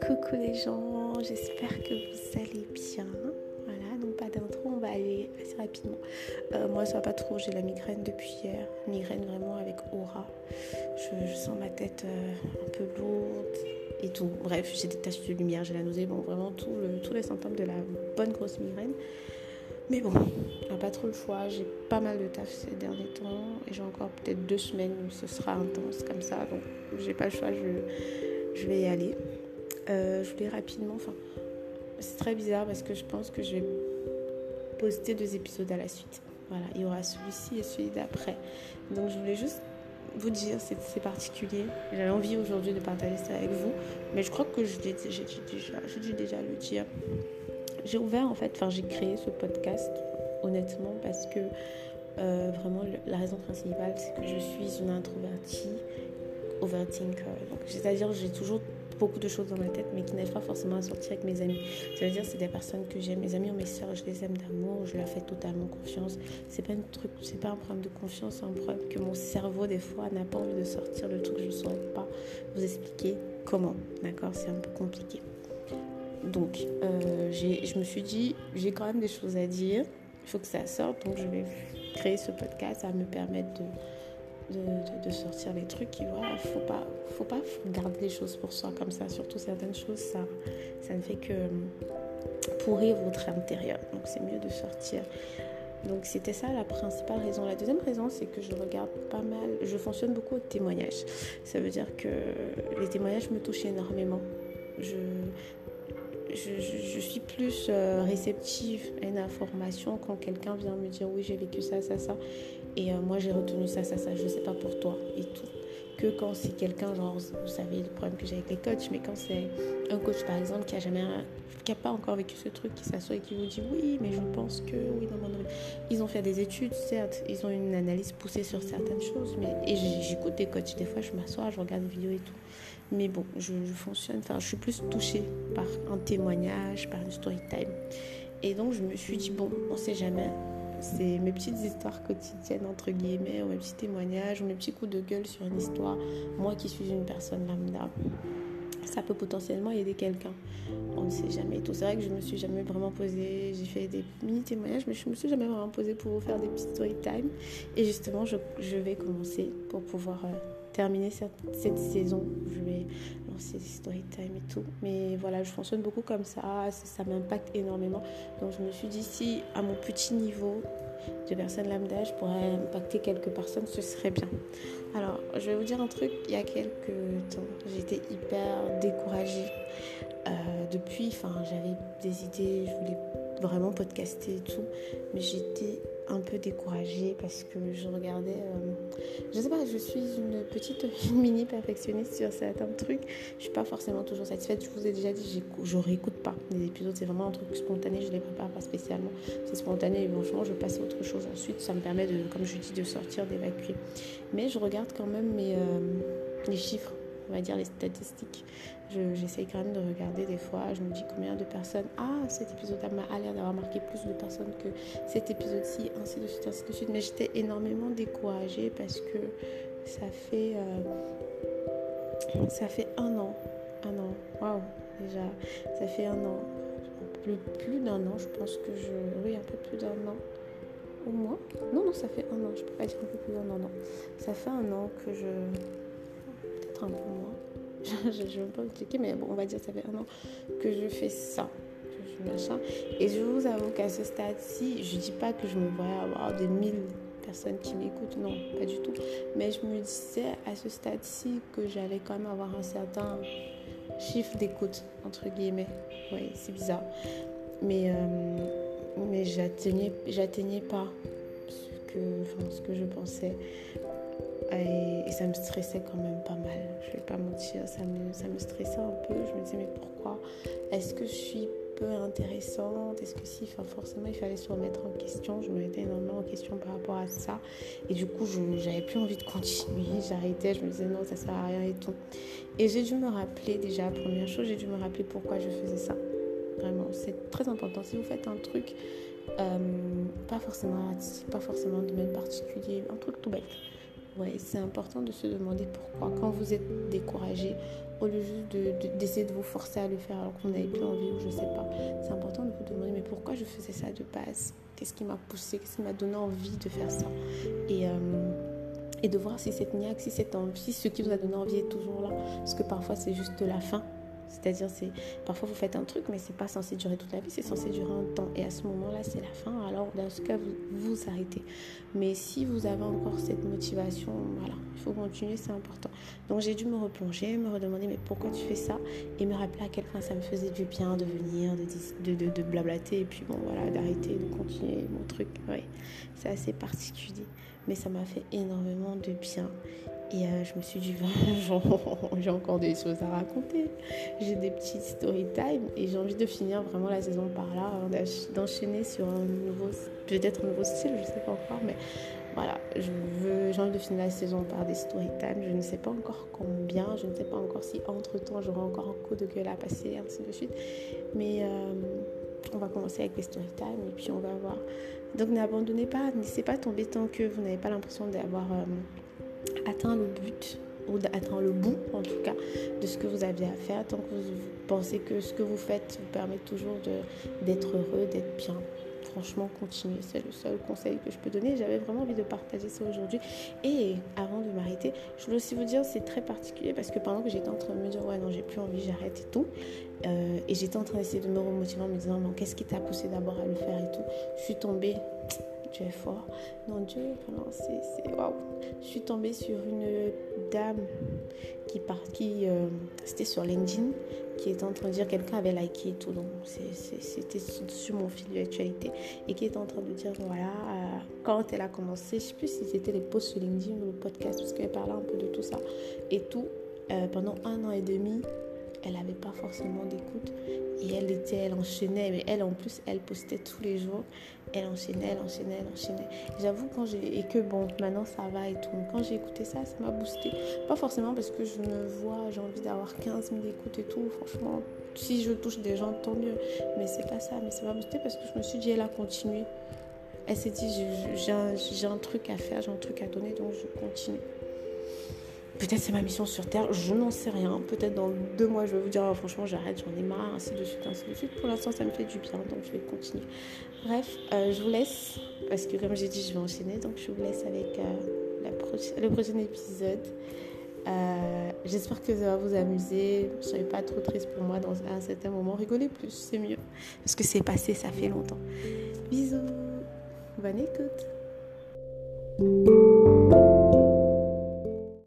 Coucou les gens, j'espère que vous allez bien. Voilà, donc pas d'intro, on va aller assez rapidement. Euh, moi ça va pas trop, j'ai la migraine depuis hier. Migraine vraiment avec aura. Je, sens ma tête euh, un peu lourde et tout. Bref, j'ai des taches de lumière, j'ai la nausée, bon vraiment tout tous les symptômes de la bonne grosse migraine. Mais bon, on n'a pas trop le choix. J'ai pas mal de taf ces derniers temps et j'ai encore peut-être deux semaines où ce sera intense comme ça. Donc j'ai pas le choix, je, je vais y aller. Euh, je voulais rapidement, enfin, c'est très bizarre parce que je pense que je vais poster deux épisodes à la suite. Voilà, il y aura celui-ci et celui d'après. Donc je voulais juste vous dire, c'est particulier. J'avais envie aujourd'hui de partager ça avec vous, mais je crois que j'ai déjà, dû déjà le dire. J'ai ouvert en fait, enfin j'ai créé ce podcast honnêtement parce que euh, vraiment la raison principale c'est que je suis une introvertie overthinker. C'est-à-dire j'ai toujours beaucoup de choses dans ma tête, mais qui n'arrivent pas forcément à sortir avec mes amis. Ça veut dire c'est des personnes que j'aime. Mes amis ou mes soeurs, je les aime d'amour, je leur fais totalement confiance. C'est pas un truc, c'est pas un problème de confiance, c'est un problème que mon cerveau des fois n'a pas envie de sortir le truc. Je ne saurais pas vous expliquer comment. D'accord, c'est un peu compliqué. Donc, euh, je me suis dit, j'ai quand même des choses à dire. Il faut que ça sorte, donc je vais créer ce podcast. à me permettre de de, sortir les trucs. Il voilà, faut pas, faut pas garder les choses pour soi comme ça. Surtout certaines choses, ça, ça ne fait que pourrir votre intérieur. Donc c'est mieux de sortir. Donc c'était ça la principale raison. La deuxième raison, c'est que je regarde pas mal, je fonctionne beaucoup au témoignage. Ça veut dire que les témoignages me touchent énormément. Je, je, suis plus euh, réceptive à une information quand quelqu'un vient me dire oui j'ai vécu ça, ça, ça. Et euh, moi j'ai retenu ça, ça, ça, je ne sais pas pour toi. Que quand c'est quelqu'un, genre, vous savez le problème que j'ai avec les coachs, mais quand c'est un coach par exemple qui a jamais, qui a pas encore vécu ce truc, qui s'assoit et qui vous dit oui, mais je pense que, oui, non, non, non. Ils ont fait des études, certes, ils ont une analyse poussée sur certaines choses, mais et j'écoute des coachs, des fois je m'assois, je regarde des vidéos et tout. Mais bon, je, fonctionne, enfin, je suis plus touchée par un témoignage, par une story time. Et donc, je me suis dit, bon, on sait jamais. C'est mes petites histoires quotidiennes, entre guillemets, ou mes petits témoignages, ou mes petits coups de gueule sur une histoire. Moi qui suis une personne lambda, ça peut potentiellement aider quelqu'un. On ne sait jamais tout. C'est vrai que je me suis jamais vraiment posée. J'ai fait des mini témoignages, mais je me suis jamais vraiment posée pour vous faire des petits story time. Et justement, je, je vais commencer pour pouvoir. Euh, terminer cette, cette, saison. Je vais des story time et tout. Mais voilà, je fonctionne beaucoup comme ça. Ça, m'impacte énormément. Donc je me suis dit, si à mon petit niveau de personne lambda, je pourrais impacter quelques personnes, ce serait bien. Alors, je vais vous dire un truc. Il y a quelques temps, j'étais hyper découragée. Euh, depuis, enfin, j'avais des idées, je voulais vraiment podcaster et tout. Mais j'étais un peu découragée parce que je regardais. Euh, je sais pas, je suis une petite mini perfectionniste sur certains trucs. Je suis pas forcément toujours satisfaite. Je vous ai déjà dit, je réécoute pas les épisodes. C'est vraiment un truc spontané. Je les prépare pas spécialement. C'est spontané et franchement, je passe à autre chose ensuite. Ça me permet de, comme je dis, de sortir, d'évacuer. Mais je regarde quand même mes, euh, les chiffres on va dire les statistiques. J'essaye quand même de regarder des fois, je me dis combien de personnes, ah cet épisode a l'air d'avoir marqué plus de personnes que cet épisode-ci, ainsi de suite, ainsi de suite. Mais j'étais énormément découragée parce que ça fait, euh, ça fait un an, un an, waouh, déjà, ça fait un an, plus, plus d'un an, je pense que je, oui, un peu plus d'un an au moins. Non, non, ça fait un an, je peux pas dire un peu plus d'un an, non. Ça fait un an que je peu moins. je ne vais pas expliquer, mais bon, on va dire ça fait un an que je fais ça. Et je vous avoue qu'à ce stade-ci, je dis pas que je me voyais avoir des mille personnes qui m'écoutent, non, pas du tout. Mais je me disais à ce stade-ci que j'allais quand même avoir un certain chiffre d'écoute, entre guillemets. Oui, c'est bizarre. Mais, euh, mais j'atteignais, pas ce que, ce que je pensais. Et, ça me stressait quand même pas mal. Je vais pas mentir, ça me, ça me stressait un peu. Je me disais, mais pourquoi Est-ce que je suis peu intéressante? Est-ce que si enfin, Forcément, il fallait se remettre en question. Je me mettais énormément en question par rapport à ça. Et du coup, je j'avais plus envie de continuer. J'arrêtais. Je me disais, non, ça sert à rien et tout. Et j'ai dû me rappeler, déjà, première chose, j'ai dû me rappeler pourquoi je faisais ça. Vraiment, c'est très important. Si vous faites un truc, euh, pas forcément pas forcément de même particulier, un truc tout bête Ouais, c'est important de se demander pourquoi. Quand vous êtes découragé, au lieu juste d'essayer de, vous forcer à le faire alors vous n'avez plus envie ou je sais pas, c'est important de vous demander mais pourquoi je faisais ça de base? Qu'est-ce qui m'a poussé? Qu'est-ce qui m'a donné envie de faire ça? Et euh, de voir si cette niaque, si cette envie, si ce qui vous a donné envie est toujours là. Parce que parfois, c'est juste la fin. C'est-à-dire, c'est parfois vous faites un truc, mais c'est pas censé durer toute la vie, c'est censé durer un temps. Et à ce moment-là, c'est la fin. Alors, dans ce cas, vous vous arrêtez. Mais si vous avez encore cette motivation, voilà, il faut continuer, c'est important. Donc, j'ai dû me replonger, me redemander, mais pourquoi tu fais ça? Et me rappeler à quel point ça me faisait du bien de venir, de, de, blablater, et puis bon, voilà, d'arrêter, de continuer mon truc. Oui, c'est assez particulier. Mais ça m'a fait énormément de bien. Et euh, je me suis dit, j'ai encore des choses à raconter. J'ai des petites story time et j'ai envie de finir vraiment la saison par là, d'enchaîner sur un nouveau, peut-être un nouveau style, je ne sais pas encore, mais voilà, j'ai envie de finir la saison par des story time. Je ne sais pas encore combien, je ne sais pas encore si entre temps j'aurai encore un coup de gueule à passer, ainsi de suite. Mais euh, on va commencer avec les story time et puis on va voir. Donc n'abandonnez pas, ne laissez pas tomber tant que vous n'avez pas l'impression d'avoir. Euh, atteint le but ou atteint le bout en tout cas de ce que vous aviez à faire tant que vous pensez que ce que vous faites vous permet toujours d'être heureux, d'être bien. Franchement, continuez. C'est le seul conseil que je peux donner. J'avais vraiment envie de partager ça aujourd'hui. Et avant de m'arrêter, je voulais aussi vous dire, c'est très particulier parce que pendant que j'étais en train de me dire, ouais, non, j'ai plus envie, j'arrête et tout. Euh, et j'étais en train d'essayer de me remotiver en me disant, non, qu'est-ce qui t'a poussé d'abord à le faire et tout. Je suis tombée Dieu est fort. Non, Dieu, vraiment, c'est waouh. Je suis tombée sur une dame qui, part, qui euh, c'était sur LinkedIn, qui était en train de dire quelqu'un avait liké et tout, donc c'était sur mon fil d'actualité, et qui était en train de dire voilà, euh, quand elle a commencé, je sais plus si c'était les posts sur LinkedIn ou le podcast, parce qu'elle parlait un peu de tout ça et tout. Euh, pendant un an et demi, elle n'avait pas forcément d'écoute et elle était, elle enchaînait, mais elle en plus, elle postait tous les jours. Elle enchaînait, elle enchaînait, elle enchaînait. J'avoue, quand j'ai. Et que bon, maintenant ça va et tout. Quand j'ai écouté ça, ça m'a boosté. Pas forcément parce que je me vois, j'ai envie d'avoir 15 000 écoutes et tout. Franchement, si je touche des gens, tant mieux. Mais c'est pas ça. Mais ça m'a boosté parce que je me suis dit, elle a continué. Elle s'est dit, j'ai un, un truc à faire, j'ai un truc à donner, donc je continue. Peut-être c'est ma mission sur Terre, je n'en sais rien. Peut-être dans deux mois, je vais vous dire, oh, franchement, j'arrête, j'en ai marre, ainsi de suite, ainsi de suite. Pour l'instant, ça me fait du bien, donc je vais continuer. Bref, euh, je vous laisse, parce que comme j'ai dit, je vais enchaîner, donc je vous laisse avec euh, le prochain épisode. Euh, j'espère que ça va vous amuser. Ne soyez pas trop triste pour moi dans un certain moment. Rigolez plus, c'est mieux. Parce que c'est passé, ça fait longtemps. Bisous. Bonne écoute.